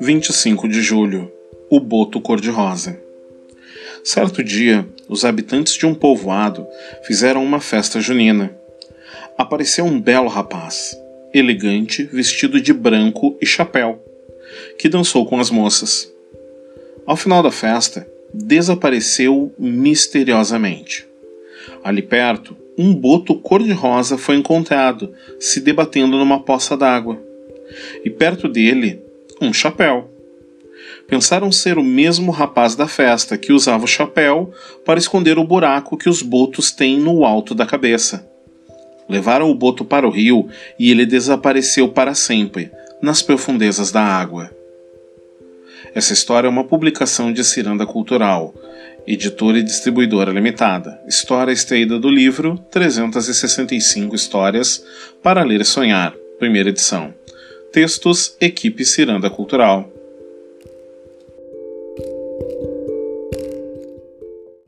Vinte e cinco de julho, o boto cor-de-rosa. Certo dia, os habitantes de um povoado fizeram uma festa junina. Apareceu um belo rapaz, elegante, vestido de branco e chapéu, que dançou com as moças. Ao final da festa, desapareceu misteriosamente. Ali perto, um boto cor-de-rosa foi encontrado se debatendo numa poça d'água. E perto dele, um chapéu pensaram ser o mesmo rapaz da festa que usava o chapéu para esconder o buraco que os botos têm no alto da cabeça. Levaram o boto para o rio e ele desapareceu para sempre, nas profundezas da água. Essa história é uma publicação de Ciranda Cultural, editora e distribuidora limitada. História extraída do livro 365 Histórias para Ler e Sonhar, primeira edição. Textos Equipe Ciranda Cultural.